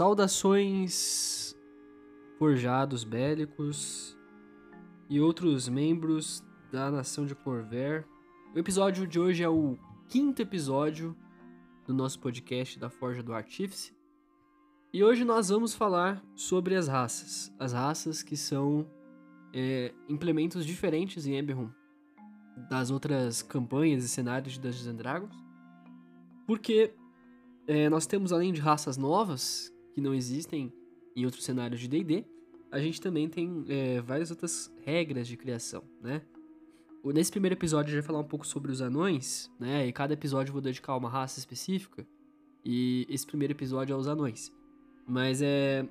Saudações, forjados bélicos e outros membros da nação de Corver. O episódio de hoje é o quinto episódio do nosso podcast da Forja do Artífice. E hoje nós vamos falar sobre as raças. As raças que são é, implementos diferentes em Eberron das outras campanhas e cenários de Dungeons Dragons. Porque é, nós temos, além de raças novas, que não existem em outros cenários de D&D, a gente também tem é, várias outras regras de criação, né? Nesse primeiro episódio, eu já falar um pouco sobre os anões, né? E cada episódio eu vou dedicar a uma raça específica. E esse primeiro episódio é os anões. Mas é...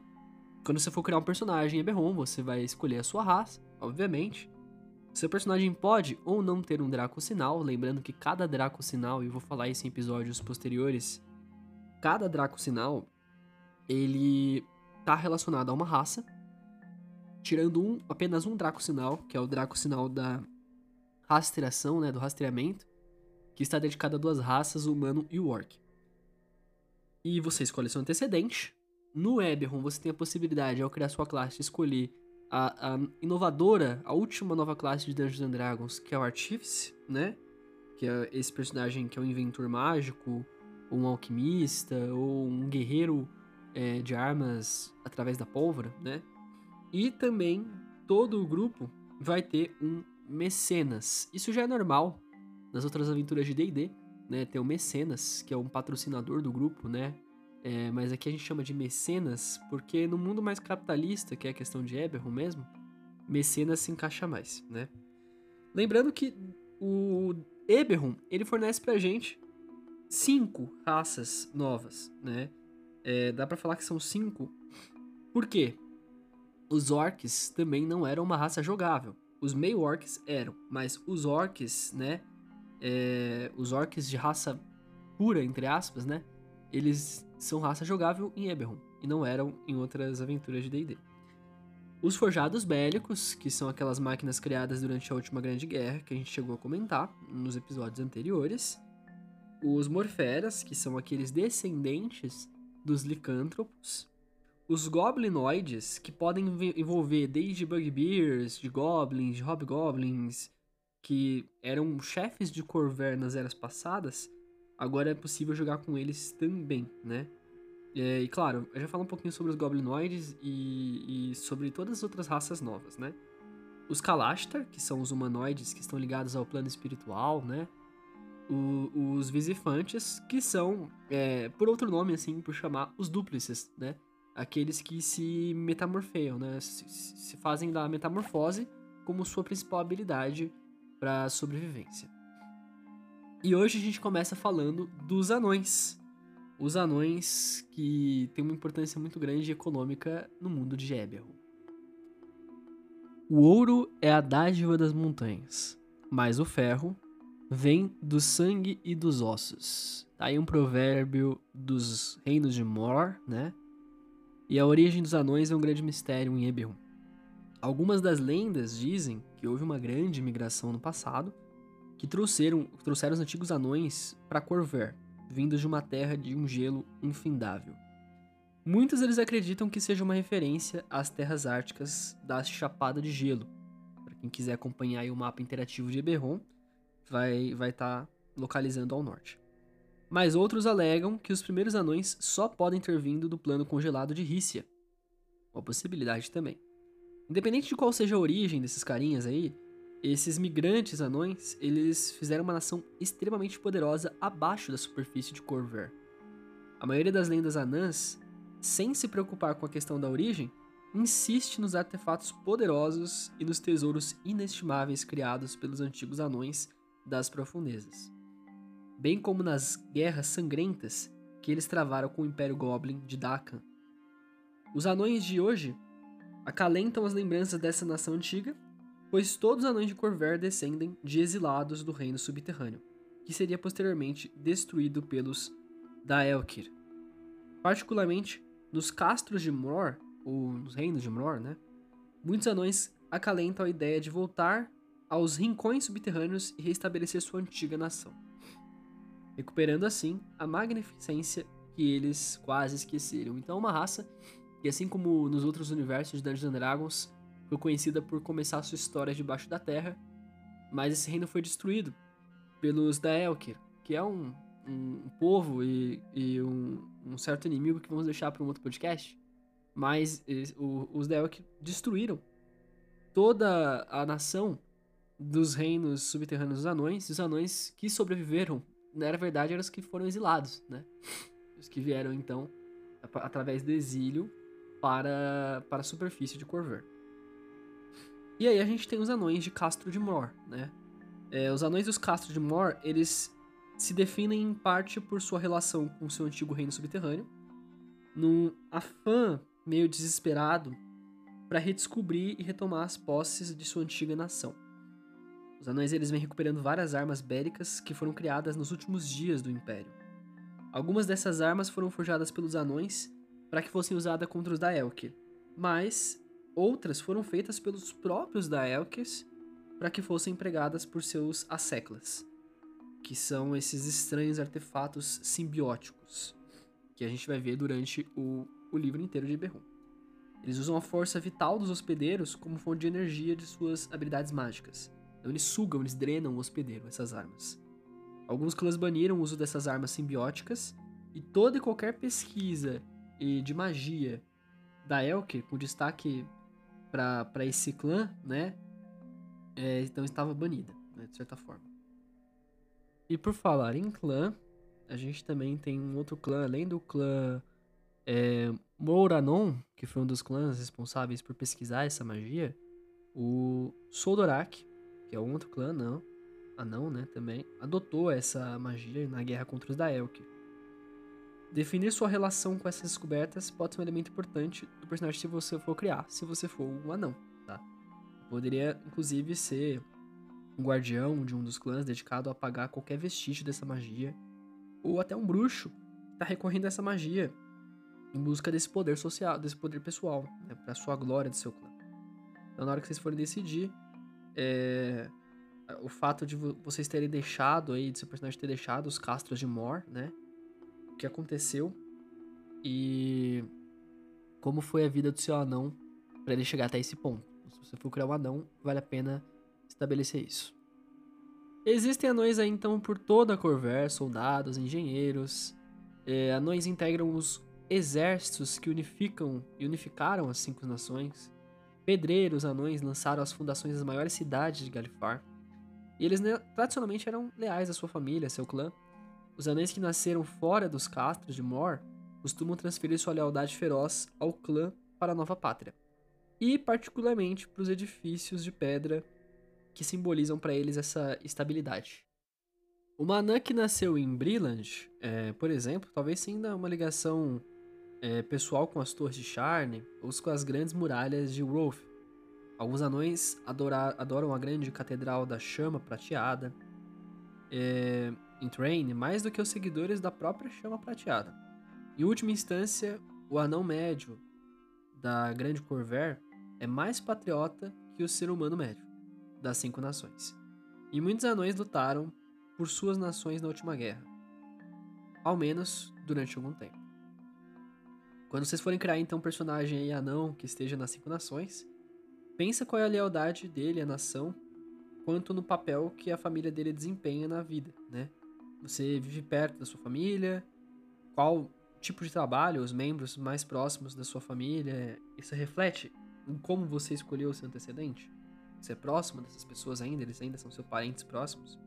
Quando você for criar um personagem em Eberron, você vai escolher a sua raça, obviamente. Seu personagem pode ou não ter um Draco Sinal, lembrando que cada Draco Sinal, e eu vou falar isso em episódios posteriores, cada Draco Sinal, ele tá relacionado a uma raça, tirando um, apenas um Draco Sinal, que é o Draco Sinal da rastreação, né, do rastreamento, que está dedicado a duas raças, o humano e o orc. E você escolhe seu antecedente. No Eberron, você tem a possibilidade, ao criar sua classe, escolher a, a, inovadora, a última nova classe de Dungeons and Dragons, que é o Artífice, né? Que é esse personagem que é um inventor mágico, ou um alquimista, ou um guerreiro é, de armas através da pólvora, né? E também todo o grupo vai ter um mecenas. Isso já é normal nas outras aventuras de D&D, né? Tem o mecenas, que é um patrocinador do grupo, né? É, mas aqui a gente chama de mecenas porque no mundo mais capitalista, que é a questão de Eberron mesmo, mecenas se encaixa mais, né? Lembrando que o Eberron, ele fornece pra gente cinco raças novas, né? É, dá para falar que são cinco. Por quê? Os orcs também não eram uma raça jogável. Os meio orcs eram, mas os orcs, né? É, os orcs de raça pura, entre aspas, né? Eles são raça jogável em Eberron e não eram em outras aventuras de D&D. Os forjados bélicos, que são aquelas máquinas criadas durante a última grande guerra que a gente chegou a comentar nos episódios anteriores. Os morferas, que são aqueles descendentes dos licântropos. Os goblinoides, que podem envolver desde bugbears, de goblins, de hobgoblins, que eram chefes de Corver nas eras passadas, agora é possível jogar com eles também, né? É, e claro, eu já falo um pouquinho sobre os goblinoides e, e, sobre todas as outras raças novas, né? Os Kalashtar, que são os humanoides que estão ligados ao plano espiritual, né? O, os Visifantes, que são, é, por outro nome, assim, por chamar, os Duplices, né? Aqueles que se metamorfeiam, né? Se, se fazem da metamorfose como sua principal habilidade para sobrevivência. E hoje a gente começa falando dos anões. Os anões que têm uma importância muito grande econômica no mundo de Eberron. O ouro é a dádiva das montanhas, mas o ferro vem do sangue e dos ossos. Tá aí um provérbio dos reinos de Mor, né? E a origem dos anões é um grande mistério em Eberron. Algumas das lendas dizem que houve uma grande migração no passado, que trouxeram, trouxeram os antigos anões para Corver, vindos de uma terra de um gelo infindável. Muitos eles acreditam que seja uma referência às terras árticas da Chapada de Gelo. Para quem quiser acompanhar o mapa interativo de Eberron, vai vai estar tá localizando ao norte. Mas outros alegam que os primeiros anões só podem ter vindo do plano congelado de Rícia. Uma possibilidade também. Independente de qual seja a origem desses carinhas aí, esses migrantes anões, eles fizeram uma nação extremamente poderosa abaixo da superfície de Corver. A maioria das lendas anãs, sem se preocupar com a questão da origem, insiste nos artefatos poderosos e nos tesouros inestimáveis criados pelos antigos anões das profundezas, bem como nas guerras sangrentas que eles travaram com o Império Goblin de Dakan. Os anões de hoje acalentam as lembranças dessa nação antiga pois todos os anões de Corver descendem de exilados do reino subterrâneo, que seria posteriormente destruído pelos Daelkir. Particularmente nos castros de Mror, ou nos reinos de Mror, né? Muitos anões acalentam a ideia de voltar aos rincões subterrâneos e restabelecer sua antiga nação, recuperando assim a magnificência que eles quase esqueceram. Então uma raça que, assim como nos outros universos de Dungeons Dragons, foi conhecida por começar sua história debaixo da terra, mas esse reino foi destruído pelos Daelkir, que é um, um, um povo e, e um, um, certo inimigo que vamos deixar para um outro podcast. Mas o, os Daelkir destruíram toda a nação dos reinos subterrâneos dos anões, e os anões que sobreviveram, na verdade, eram os que foram exilados, né? Os que vieram, então, através do exílio para, para a superfície de Corver. E aí a gente tem os anões de Castro de Mor, né? É, os anões dos Castro de Mor, eles se definem em parte por sua relação com seu antigo reino subterrâneo, num afã meio desesperado para redescobrir e retomar as posses de sua antiga nação. Os anões eles vêm recuperando várias armas bélicas que foram criadas nos últimos dias do Império. Algumas dessas armas foram forjadas pelos anões para que fossem usadas contra os Daelkir, mas outras foram feitas pelos próprios Daelkirs para que fossem empregadas por seus Asseclas, que são esses estranhos artefatos simbióticos que a gente vai ver durante o, o livro inteiro de Berrum. Eles usam a força vital dos hospedeiros como fonte de energia de suas habilidades mágicas. Então eles sugam, eles drenam o hospedeiro, essas armas. Alguns clãs baniram o uso dessas armas simbióticas, e toda e qualquer pesquisa de magia da Elke, com destaque para esse clã, né? É, então estava banida, né, de certa forma. E por falar em clã, a gente também tem um outro clã, além do clã é, Mouranon, que foi um dos clãs responsáveis por pesquisar essa magia, o Soldorak, que é um outro clã, não, anão, né, também, adotou essa magia na guerra contra os Daelk. Definir sua relação com essas descobertas pode ser um elemento importante do personagem se você for criar, se você for um anão, tá? Poderia, inclusive, ser um guardião de um dos clãs dedicado a apagar qualquer vestígio dessa magia, ou até um bruxo que está recorrendo a essa magia em busca desse poder social, desse poder pessoal, né, para sua glória do seu clã. Então, na hora que vocês forem decidir, é, o fato de vocês terem deixado aí, de seu personagem ter deixado os castros de Mor, né? O que aconteceu e como foi a vida do seu anão para ele chegar até esse ponto. Se você for criar um anão, vale a pena estabelecer isso. Existem anões aí então por toda a Corver, soldados, engenheiros. É, anões integram os exércitos que unificam e unificaram as cinco nações. Pedreiros anões lançaram as fundações das maiores cidades de Galifar. E eles né, tradicionalmente eram leais à sua família, seu clã. Os anões que nasceram fora dos castros de Mor costumam transferir sua lealdade feroz ao clã para a nova pátria. E particularmente para os edifícios de pedra que simbolizam para eles essa estabilidade. Uma anã que nasceu em Brilland, é, por exemplo, talvez tenha uma ligação é, pessoal com as torres de Charne ou com as grandes muralhas de Rolf. Alguns anões adorar, adoram a grande catedral da chama prateada é, em Train mais do que os seguidores da própria chama prateada. Em última instância, o anão médio da Grande Corver é mais patriota que o ser humano médio das cinco nações. E muitos anões lutaram por suas nações na última guerra, ao menos durante algum tempo. Quando vocês forem criar então um personagem aí anão que esteja nas cinco nações, pensa qual é a lealdade dele à nação, quanto no papel que a família dele desempenha na vida, né? Você vive perto da sua família, qual tipo de trabalho os membros mais próximos da sua família, isso reflete em como você escolheu o seu antecedente? Você é próximo dessas pessoas ainda, eles ainda são seus parentes próximos?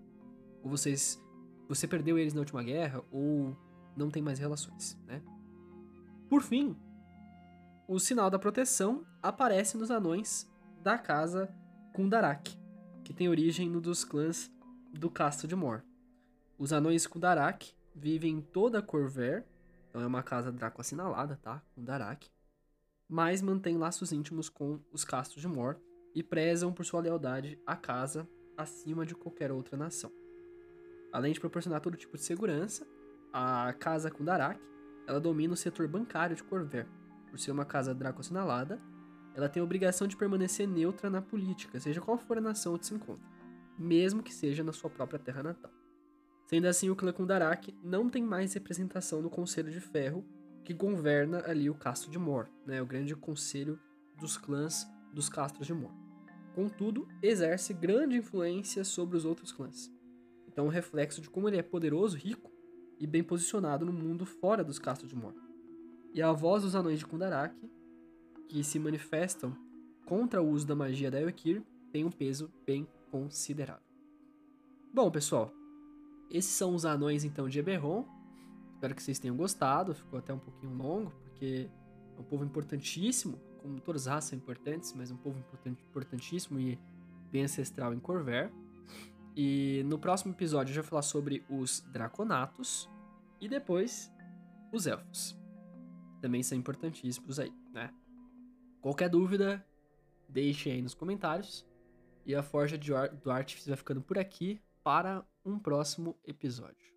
Ou vocês você perdeu eles na última guerra ou não tem mais relações, né? Por fim, o sinal da proteção aparece nos anões da casa Kundarak, que tem origem no dos clãs do Castro de Mor. Os anões Kundarak vivem em toda Corver, então é uma casa Draco assinalada, tá? Kundarak, mas mantém laços íntimos com os Castros de Mor e prezam por sua lealdade à casa acima de qualquer outra nação. Além de proporcionar todo tipo de segurança, a casa Kundarak ela domina o setor bancário de Corver. Por ser uma casa Draco assinalada, ela tem a obrigação de permanecer neutra na política, seja qual for a nação onde se encontra, mesmo que seja na sua própria terra natal. Sendo assim, o clã Kundarak não tem mais representação no Conselho de Ferro, que governa ali o Castro de Mor, né, o grande conselho dos clãs dos Castros de Mor. Contudo, exerce grande influência sobre os outros clãs. Então, um reflexo de como ele é poderoso, rico e bem posicionado no mundo fora dos Castros de Mor. E a voz dos anões de Kundarak, que se manifestam contra o uso da magia da Elkir, tem um peso bem considerável. Bom, pessoal, esses são os anões então de Eberron. Espero que vocês tenham gostado. Ficou até um pouquinho longo, porque é um povo importantíssimo, como todas as raças são importantes, mas um povo importantíssimo e bem ancestral em Corver. E no próximo episódio eu já vou falar sobre os Draconatos e depois os Elfos. Também são importantíssimos aí, né? Qualquer dúvida, deixe aí nos comentários. E a Forja do Artifice vai ficando por aqui para um próximo episódio.